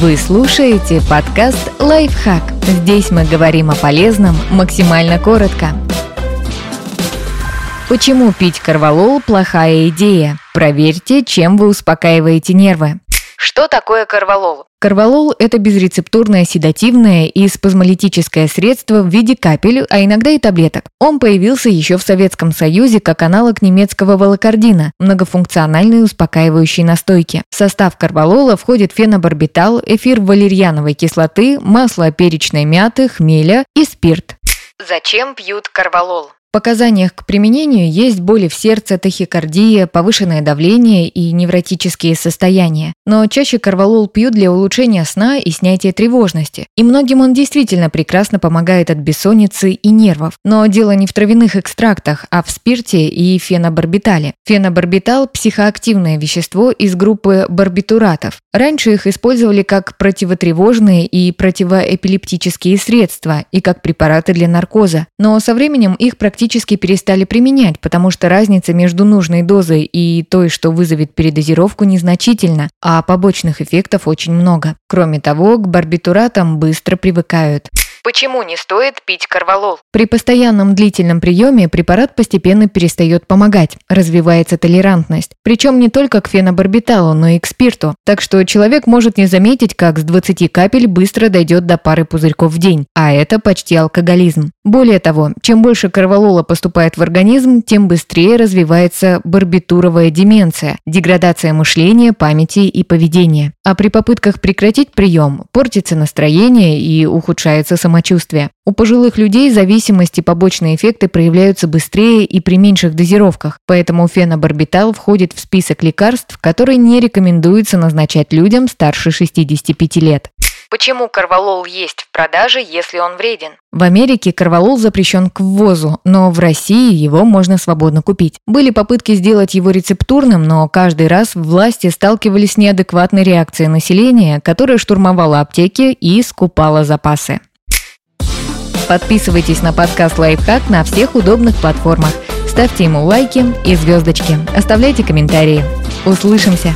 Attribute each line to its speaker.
Speaker 1: Вы слушаете подкаст «Лайфхак». Здесь мы говорим о полезном максимально коротко. Почему пить корвалол – плохая идея? Проверьте, чем вы успокаиваете нервы.
Speaker 2: Что такое корвалол?
Speaker 1: Корвалол – это безрецептурное седативное и спазмолитическое средство в виде капель, а иногда и таблеток. Он появился еще в Советском Союзе как аналог немецкого волокордина – многофункциональной успокаивающей настойки. В состав корвалола входит фенобарбитал, эфир валерьяновой кислоты, масло перечной мяты, хмеля и спирт.
Speaker 2: Зачем пьют корвалол?
Speaker 1: Показаниях к применению есть боли в сердце, тахикардия, повышенное давление и невротические состояния. Но чаще корвалол пьют для улучшения сна и снятия тревожности. И многим он действительно прекрасно помогает от бессонницы и нервов. Но дело не в травяных экстрактах, а в спирте и фенобарбитале. Фенобарбитал – психоактивное вещество из группы барбитуратов. Раньше их использовали как противотревожные и противоэпилептические средства и как препараты для наркоза. Но со временем их практически практически перестали применять, потому что разница между нужной дозой и той, что вызовет передозировку, незначительна, а побочных эффектов очень много. Кроме того, к барбитуратам быстро привыкают.
Speaker 2: Почему не стоит пить корвалол?
Speaker 1: При постоянном длительном приеме препарат постепенно перестает помогать, развивается толерантность. Причем не только к фенобарбиталу, но и к спирту. Так что человек может не заметить, как с 20 капель быстро дойдет до пары пузырьков в день, а это почти алкоголизм. Более того, чем больше корвалола поступает в организм, тем быстрее развивается барбитуровая деменция, деградация мышления, памяти и поведения. А при попытках прекратить прием портится настроение и ухудшается самочувствие. У пожилых людей зависимости и побочные эффекты проявляются быстрее и при меньших дозировках, поэтому фенобарбитал входит в список лекарств, которые не рекомендуется назначать людям старше 65 лет.
Speaker 2: Почему корвалол есть в продаже, если он вреден?
Speaker 1: В Америке корвалол запрещен к ввозу, но в России его можно свободно купить. Были попытки сделать его рецептурным, но каждый раз власти сталкивались с неадекватной реакцией населения, которое штурмовало аптеки и скупало запасы. Подписывайтесь на подкаст «Лайфхак» на всех удобных платформах. Ставьте ему лайки и звездочки. Оставляйте комментарии. Услышимся!